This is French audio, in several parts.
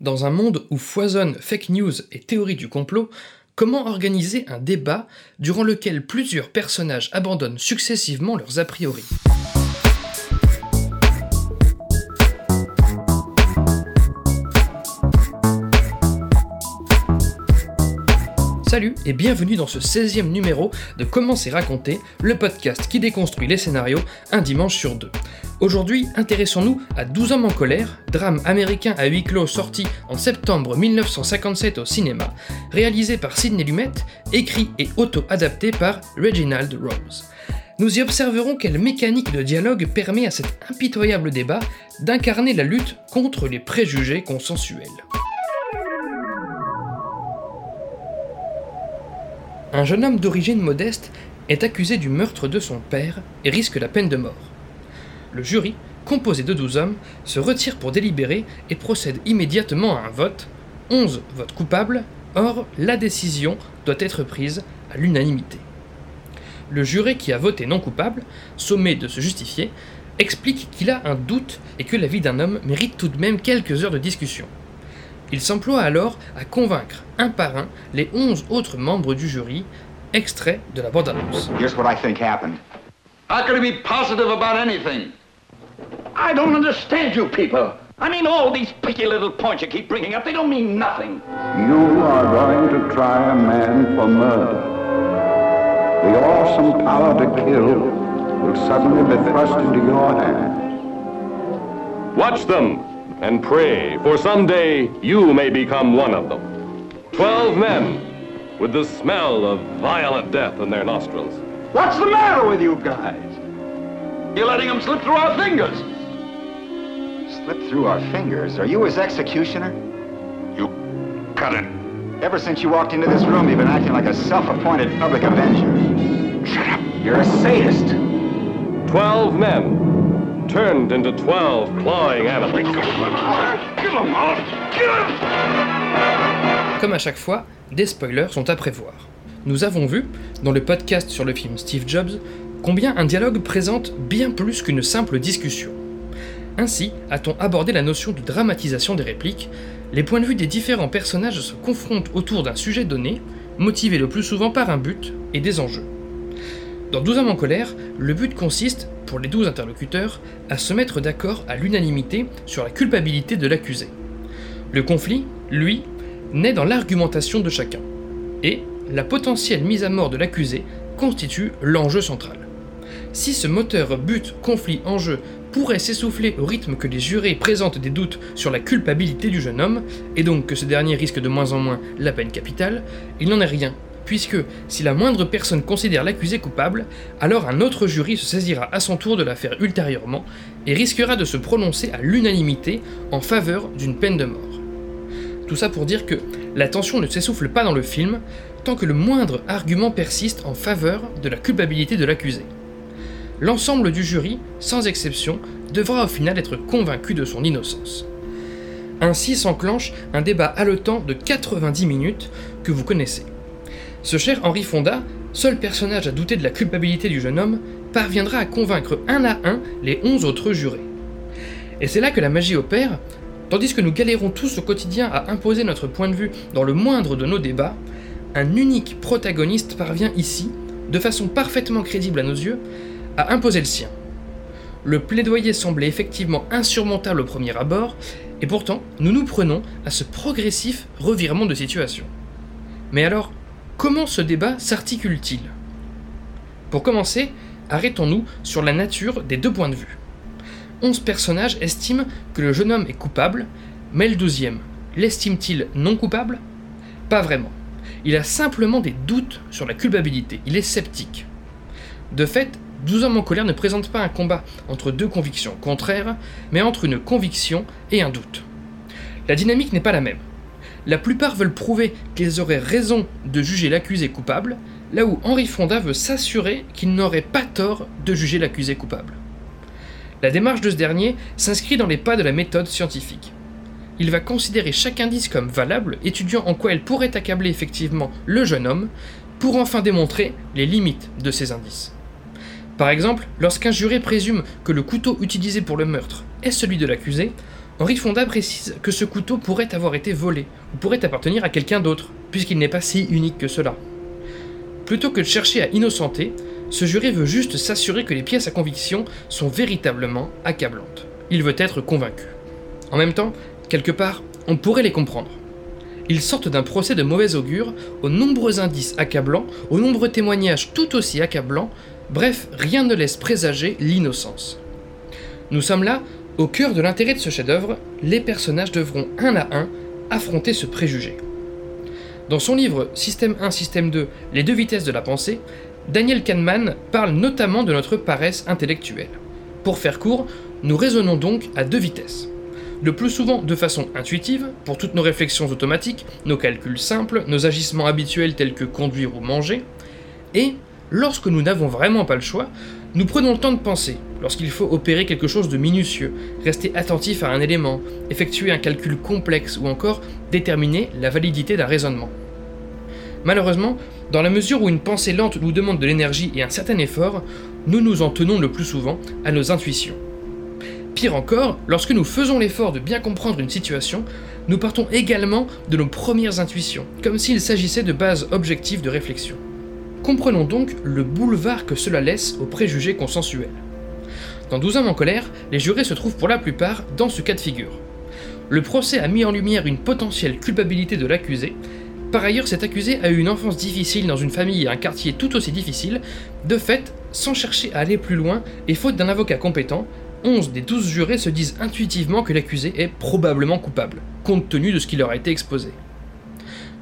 Dans un monde où foisonnent fake news et théories du complot, comment organiser un débat durant lequel plusieurs personnages abandonnent successivement leurs a priori? Salut et bienvenue dans ce 16e numéro de Comment c'est raconté, le podcast qui déconstruit les scénarios un dimanche sur deux. Aujourd'hui, intéressons-nous à 12 hommes en colère, drame américain à huis clos sorti en septembre 1957 au cinéma, réalisé par Sidney Lumet, écrit et auto-adapté par Reginald Rose. Nous y observerons quelle mécanique de dialogue permet à cet impitoyable débat d'incarner la lutte contre les préjugés consensuels. Un jeune homme d'origine modeste est accusé du meurtre de son père et risque la peine de mort. Le jury, composé de 12 hommes, se retire pour délibérer et procède immédiatement à un vote. 11 votent coupables, or la décision doit être prise à l'unanimité. Le juré qui a voté non coupable, sommé de se justifier, explique qu'il a un doute et que la vie d'un homme mérite tout de même quelques heures de discussion. Il s'emploie alors à convaincre un par un les 11 autres membres du jury, extrait de la bande-annonce. Here's what I think happened. How can you be positive about anything? I don't understand you people. I mean, all these picky little points you keep bringing up, they don't mean nothing. You are going to try a man for murder. The awesome power to kill will suddenly be thrust into your hands. Watch them and pray, for someday you may become one of them. Twelve men with the smell of violent death in their nostrils. What's the matter with you guys? You're letting them slip through our fingers. Slip through our fingers. Are you his executioner? You cut it. Ever since you walked into this room, you've been acting like a self-appointed public avenger. Shut up. You're a sadist. Twelve men turned into twelve clawing animals. Kill them all. Kill them. Comme à chaque fois, des spoilers sont à prévoir. Nous avons vu, dans le podcast sur le film Steve Jobs, combien un dialogue présente bien plus qu'une simple discussion. Ainsi a-t-on abordé la notion de dramatisation des répliques, les points de vue des différents personnages se confrontent autour d'un sujet donné, motivé le plus souvent par un but et des enjeux. Dans 12 hommes en colère, le but consiste, pour les 12 interlocuteurs, à se mettre d'accord à l'unanimité sur la culpabilité de l'accusé. Le conflit, lui, naît dans l'argumentation de chacun. Et la potentielle mise à mort de l'accusé constitue l'enjeu central. Si ce moteur but, conflit, enjeu pourrait s'essouffler au rythme que les jurés présentent des doutes sur la culpabilité du jeune homme, et donc que ce dernier risque de moins en moins la peine capitale, il n'en est rien, puisque si la moindre personne considère l'accusé coupable, alors un autre jury se saisira à son tour de l'affaire ultérieurement et risquera de se prononcer à l'unanimité en faveur d'une peine de mort. Tout ça pour dire que la tension ne s'essouffle pas dans le film tant que le moindre argument persiste en faveur de la culpabilité de l'accusé. L'ensemble du jury, sans exception, devra au final être convaincu de son innocence. Ainsi s'enclenche un débat haletant de 90 minutes que vous connaissez. Ce cher Henri Fonda, seul personnage à douter de la culpabilité du jeune homme, parviendra à convaincre un à un les 11 autres jurés. Et c'est là que la magie opère, tandis que nous galérons tous au quotidien à imposer notre point de vue dans le moindre de nos débats, un unique protagoniste parvient ici, de façon parfaitement crédible à nos yeux, à imposer le sien. Le plaidoyer semblait effectivement insurmontable au premier abord, et pourtant nous nous prenons à ce progressif revirement de situation. Mais alors, comment ce débat s'articule-t-il? Pour commencer, arrêtons-nous sur la nature des deux points de vue. Onze personnages estiment que le jeune homme est coupable, mais le douzième, l'estime-t-il non coupable? Pas vraiment. Il a simplement des doutes sur la culpabilité, il est sceptique. De fait, 12 hommes en colère ne présentent pas un combat entre deux convictions contraires, mais entre une conviction et un doute. La dynamique n'est pas la même. La plupart veulent prouver qu'ils auraient raison de juger l'accusé coupable, là où Henri Fonda veut s'assurer qu'il n'aurait pas tort de juger l'accusé coupable. La démarche de ce dernier s'inscrit dans les pas de la méthode scientifique. Il va considérer chaque indice comme valable, étudiant en quoi elle pourrait accabler effectivement le jeune homme, pour enfin démontrer les limites de ces indices. Par exemple, lorsqu'un juré présume que le couteau utilisé pour le meurtre est celui de l'accusé, Henri Fonda précise que ce couteau pourrait avoir été volé, ou pourrait appartenir à quelqu'un d'autre, puisqu'il n'est pas si unique que cela. Plutôt que de chercher à innocenter, ce juré veut juste s'assurer que les pièces à conviction sont véritablement accablantes. Il veut être convaincu. En même temps, quelque part, on pourrait les comprendre. Ils sortent d'un procès de mauvais augure, aux nombreux indices accablants, aux nombreux témoignages tout aussi accablants, bref, rien ne laisse présager l'innocence. Nous sommes là, au cœur de l'intérêt de ce chef-d'œuvre, les personnages devront un à un affronter ce préjugé. Dans son livre Système 1, Système 2, Les deux vitesses de la pensée, Daniel Kahneman parle notamment de notre paresse intellectuelle. Pour faire court, nous raisonnons donc à deux vitesses. Le plus souvent de façon intuitive, pour toutes nos réflexions automatiques, nos calculs simples, nos agissements habituels tels que conduire ou manger, et, lorsque nous n'avons vraiment pas le choix, nous prenons le temps de penser, lorsqu'il faut opérer quelque chose de minutieux, rester attentif à un élément, effectuer un calcul complexe ou encore déterminer la validité d'un raisonnement. Malheureusement, dans la mesure où une pensée lente nous demande de l'énergie et un certain effort, nous nous en tenons le plus souvent à nos intuitions. Pire encore, lorsque nous faisons l'effort de bien comprendre une situation, nous partons également de nos premières intuitions, comme s'il s'agissait de bases objectives de réflexion. Comprenons donc le boulevard que cela laisse aux préjugés consensuels. Dans 12 hommes en colère, les jurés se trouvent pour la plupart dans ce cas de figure. Le procès a mis en lumière une potentielle culpabilité de l'accusé, par ailleurs, cet accusé a eu une enfance difficile dans une famille et un quartier tout aussi difficile. De fait, sans chercher à aller plus loin et faute d'un avocat compétent, 11 des 12 jurés se disent intuitivement que l'accusé est probablement coupable, compte tenu de ce qui leur a été exposé.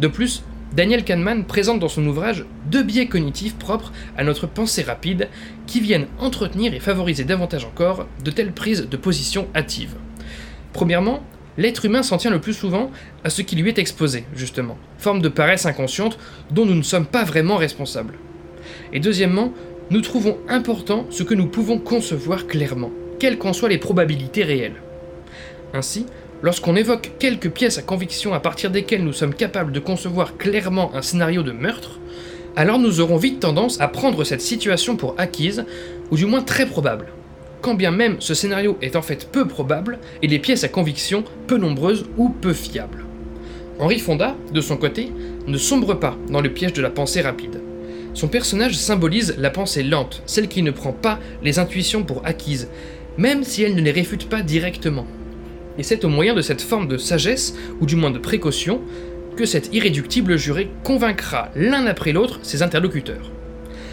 De plus, Daniel Kahneman présente dans son ouvrage deux biais cognitifs propres à notre pensée rapide qui viennent entretenir et favoriser davantage encore de telles prises de position hâtives. Premièrement, l'être humain s'en tient le plus souvent à ce qui lui est exposé, justement, forme de paresse inconsciente dont nous ne sommes pas vraiment responsables. Et deuxièmement, nous trouvons important ce que nous pouvons concevoir clairement, quelles qu'en soient les probabilités réelles. Ainsi, lorsqu'on évoque quelques pièces à conviction à partir desquelles nous sommes capables de concevoir clairement un scénario de meurtre, alors nous aurons vite tendance à prendre cette situation pour acquise, ou du moins très probable, quand bien même ce scénario est en fait peu probable et les pièces à conviction peu nombreuses ou peu fiables. Henri Fonda, de son côté, ne sombre pas dans le piège de la pensée rapide. Son personnage symbolise la pensée lente, celle qui ne prend pas les intuitions pour acquises, même si elle ne les réfute pas directement. Et c'est au moyen de cette forme de sagesse, ou du moins de précaution, que cet irréductible juré convaincra l'un après l'autre ses interlocuteurs.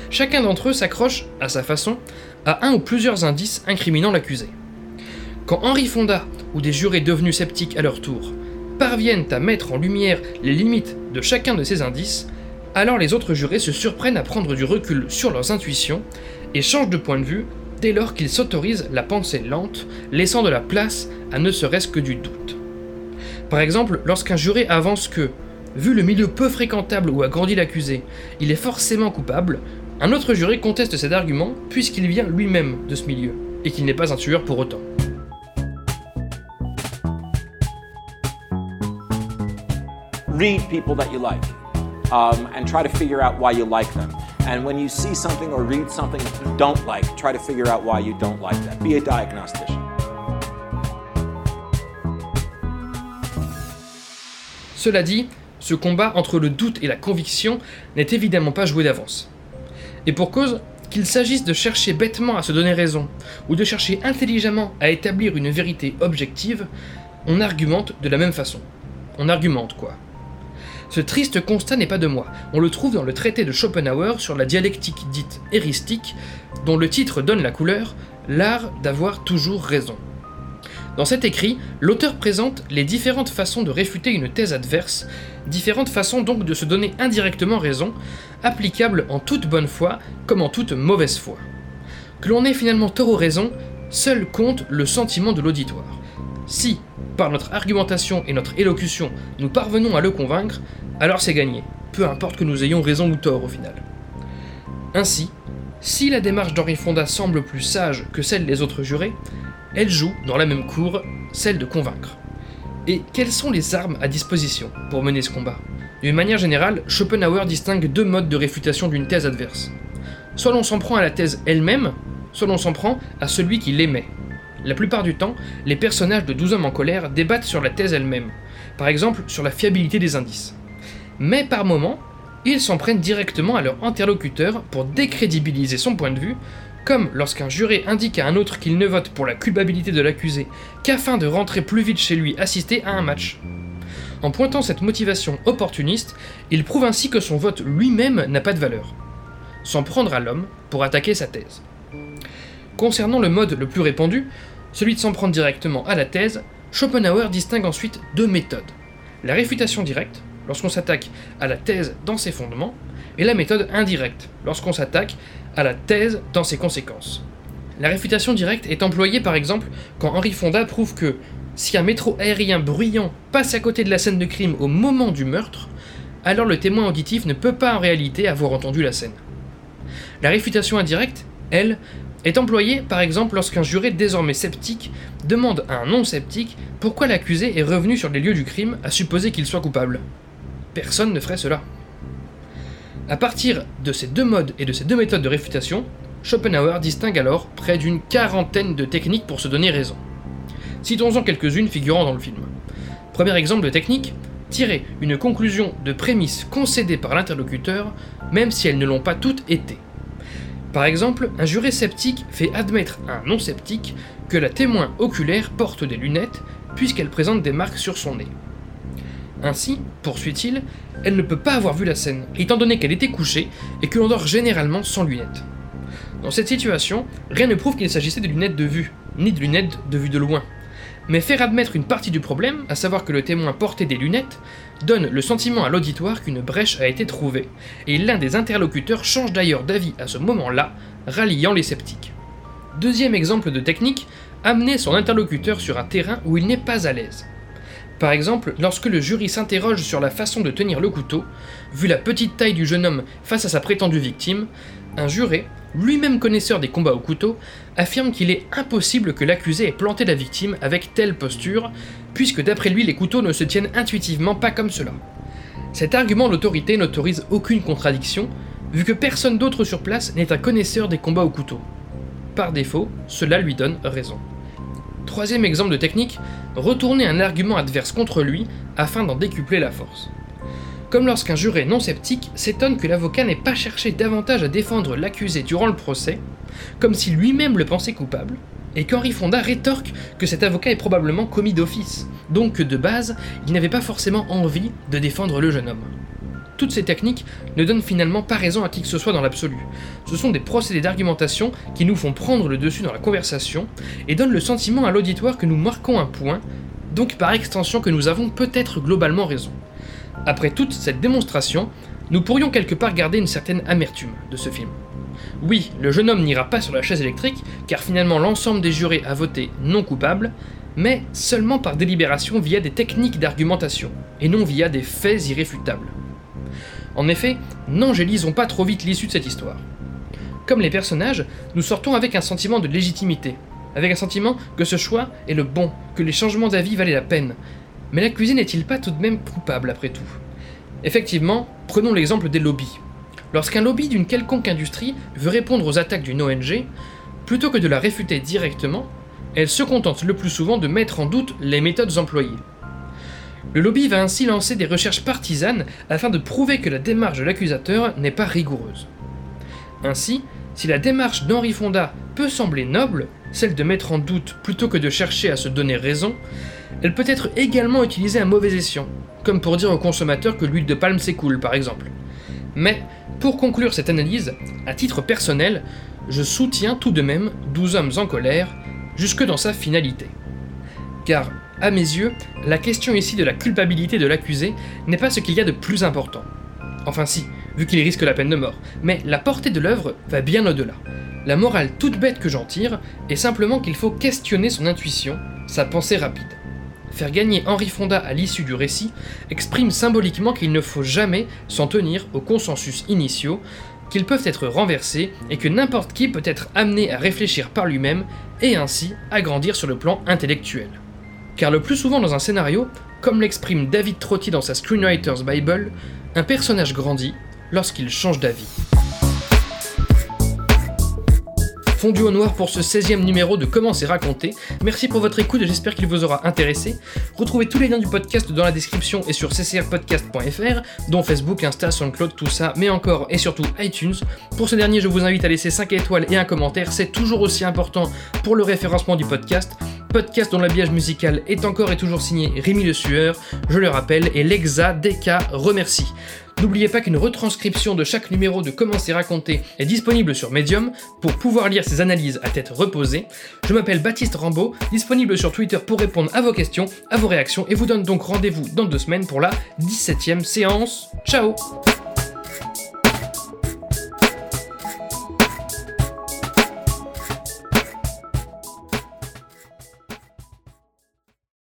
Chacun d'entre eux s'accroche, à sa façon, à un ou plusieurs indices incriminant l'accusé. Quand Henri Fonda, ou des jurés devenus sceptiques à leur tour, parviennent à mettre en lumière les limites de chacun de ces indices, alors les autres jurés se surprennent à prendre du recul sur leurs intuitions et changent de point de vue dès lors qu'ils s'autorisent la pensée lente, laissant de la place à ne serait-ce que du doute. Par exemple, lorsqu'un juré avance que, vu le milieu peu fréquentable où a grandi l'accusé, il est forcément coupable, un autre juré conteste cet argument puisqu'il vient lui-même de ce milieu, et qu'il n'est pas un tueur pour autant. read people that you like um, and try to figure out why you like them. And when you see something or read something you don't like, try to figure out why you don't like that. Be a diagnostician. Cela dit, ce combat entre le doute et la conviction n'est évidemment pas joué d'avance. Et pour cause, qu'il s'agisse de chercher bêtement à se donner raison, ou de chercher intelligemment à établir une vérité objective, on argumente de la même façon. On argumente quoi. Ce triste constat n'est pas de moi, on le trouve dans le traité de Schopenhauer sur la dialectique dite héristique, dont le titre donne la couleur, L'art d'avoir toujours raison. Dans cet écrit, l'auteur présente les différentes façons de réfuter une thèse adverse, différentes façons donc de se donner indirectement raison, applicables en toute bonne foi comme en toute mauvaise foi. Que l'on ait finalement tort ou raison, seul compte le sentiment de l'auditoire. Si, par notre argumentation et notre élocution, nous parvenons à le convaincre, alors c'est gagné, peu importe que nous ayons raison ou tort au final. Ainsi, si la démarche d'Henri Fonda semble plus sage que celle des autres jurés, elle joue, dans la même cour, celle de convaincre. Et quelles sont les armes à disposition pour mener ce combat? D'une manière générale, Schopenhauer distingue deux modes de réfutation d'une thèse adverse. Soit l'on s'en prend à la thèse elle-même, soit l'on s'en prend à celui qui l'émet. La plupart du temps, les personnages de 12 hommes en colère débattent sur la thèse elle-même, par exemple sur la fiabilité des indices. Mais par moments, ils s'en prennent directement à leur interlocuteur pour décrédibiliser son point de vue, comme lorsqu'un juré indique à un autre qu'il ne vote pour la culpabilité de l'accusé qu'afin de rentrer plus vite chez lui assister à un match. En pointant cette motivation opportuniste, il prouve ainsi que son vote lui-même n'a pas de valeur. S'en prendre à l'homme pour attaquer sa thèse. Concernant le mode le plus répandu, celui de s'en prendre directement à la thèse, Schopenhauer distingue ensuite deux méthodes. La réfutation directe, lorsqu'on s'attaque à la thèse dans ses fondements, et la méthode indirecte, lorsqu'on s'attaque à la thèse dans ses conséquences. La réfutation directe est employée par exemple quand Henri Fonda prouve que si un métro aérien bruyant passe à côté de la scène de crime au moment du meurtre, alors le témoin auditif ne peut pas en réalité avoir entendu la scène. La réfutation indirecte, elle, est employée par exemple lorsqu'un juré désormais sceptique demande à un non-sceptique pourquoi l'accusé est revenu sur les lieux du crime à supposer qu'il soit coupable. Personne ne ferait cela. À partir de ces deux modes et de ces deux méthodes de réfutation, Schopenhauer distingue alors près d'une quarantaine de techniques pour se donner raison. Citons-en quelques-unes figurant dans le film. Premier exemple de technique, tirer une conclusion de prémices concédées par l'interlocuteur, même si elles ne l'ont pas toutes été. Par exemple, un juré sceptique fait admettre à un non-sceptique que la témoin oculaire porte des lunettes puisqu'elle présente des marques sur son nez. Ainsi, poursuit-il, elle ne peut pas avoir vu la scène, étant donné qu'elle était couchée et que l'on dort généralement sans lunettes. Dans cette situation, rien ne prouve qu'il s'agissait de lunettes de vue, ni de lunettes de vue de loin. Mais faire admettre une partie du problème, à savoir que le témoin portait des lunettes, donne le sentiment à l'auditoire qu'une brèche a été trouvée, et l'un des interlocuteurs change d'ailleurs d'avis à ce moment-là, ralliant les sceptiques. Deuxième exemple de technique, amener son interlocuteur sur un terrain où il n'est pas à l'aise. Par exemple, lorsque le jury s'interroge sur la façon de tenir le couteau, vu la petite taille du jeune homme face à sa prétendue victime, un juré, lui-même connaisseur des combats au couteau, affirme qu'il est impossible que l'accusé ait planté la victime avec telle posture, puisque d'après lui les couteaux ne se tiennent intuitivement pas comme cela. Cet argument d'autorité n'autorise aucune contradiction, vu que personne d'autre sur place n'est un connaisseur des combats au couteau. Par défaut, cela lui donne raison. Troisième exemple de technique, retourner un argument adverse contre lui afin d'en décupler la force. Comme lorsqu'un juré non sceptique s'étonne que l'avocat n'ait pas cherché davantage à défendre l'accusé durant le procès, comme si lui-même le pensait coupable, et qu'Henri Fonda rétorque que cet avocat est probablement commis d'office, donc que de base, il n'avait pas forcément envie de défendre le jeune homme. Toutes ces techniques ne donnent finalement pas raison à qui que ce soit dans l'absolu. Ce sont des procédés d'argumentation qui nous font prendre le dessus dans la conversation et donnent le sentiment à l'auditoire que nous marquons un point, donc par extension que nous avons peut-être globalement raison. Après toute cette démonstration, nous pourrions quelque part garder une certaine amertume de ce film. Oui, le jeune homme n'ira pas sur la chaise électrique, car finalement l'ensemble des jurés a voté non coupable, mais seulement par délibération via des techniques d'argumentation, et non via des faits irréfutables. En effet, n'angélisons pas trop vite l'issue de cette histoire. Comme les personnages, nous sortons avec un sentiment de légitimité, avec un sentiment que ce choix est le bon, que les changements d'avis valaient la peine. Mais l'accusé n'est-il pas tout de même coupable après tout? Effectivement, prenons l'exemple des lobbies. Lorsqu'un lobby d'une quelconque industrie veut répondre aux attaques d'une ONG, plutôt que de la réfuter directement, elle se contente le plus souvent de mettre en doute les méthodes employées. Le lobby va ainsi lancer des recherches partisanes afin de prouver que la démarche de l'accusateur n'est pas rigoureuse. Ainsi, si la démarche d'Henri Fonda peut sembler noble, celle de mettre en doute plutôt que de chercher à se donner raison, elle peut être également utilisée à mauvais escient, comme pour dire au consommateur que l'huile de palme s'écoule par exemple. Mais, pour conclure cette analyse, à titre personnel, je soutiens tout de même 12 hommes en colère, jusque dans sa finalité. Car à mes yeux, la question ici de la culpabilité de l'accusé n'est pas ce qu'il y a de plus important. Enfin si, vu qu'il risque la peine de mort, mais la portée de l'œuvre va bien au-delà. La morale toute bête que j'en tire est simplement qu'il faut questionner son intuition, sa pensée rapide. Faire gagner Henri Fonda à l'issue du récit exprime symboliquement qu'il ne faut jamais s'en tenir aux consensus initiaux, qu'ils peuvent être renversés et que n'importe qui peut être amené à réfléchir par lui-même et ainsi à grandir sur le plan intellectuel. Car le plus souvent dans un scénario, comme l'exprime David Trotty dans sa Screenwriter's Bible, un personnage grandit lorsqu'il change d'avis. Fondu au noir pour ce 16e numéro de Comment c'est raconté. Merci pour votre écoute et j'espère qu'il vous aura intéressé. Retrouvez tous les liens du podcast dans la description et sur ccrpodcast.fr, dont Facebook, Insta, SoundCloud, tout ça, mais encore et surtout iTunes. Pour ce dernier, je vous invite à laisser 5 étoiles et un commentaire, c'est toujours aussi important pour le référencement du podcast. Podcast dont l'habillage musical est encore et toujours signé Rémi Le Sueur, je le rappelle, et Lexa DK remercie. N'oubliez pas qu'une retranscription de chaque numéro de Comment c'est raconté est disponible sur Medium pour pouvoir lire ces analyses à tête reposée. Je m'appelle Baptiste Rambaud, disponible sur Twitter pour répondre à vos questions, à vos réactions et vous donne donc rendez-vous dans deux semaines pour la 17ème séance. Ciao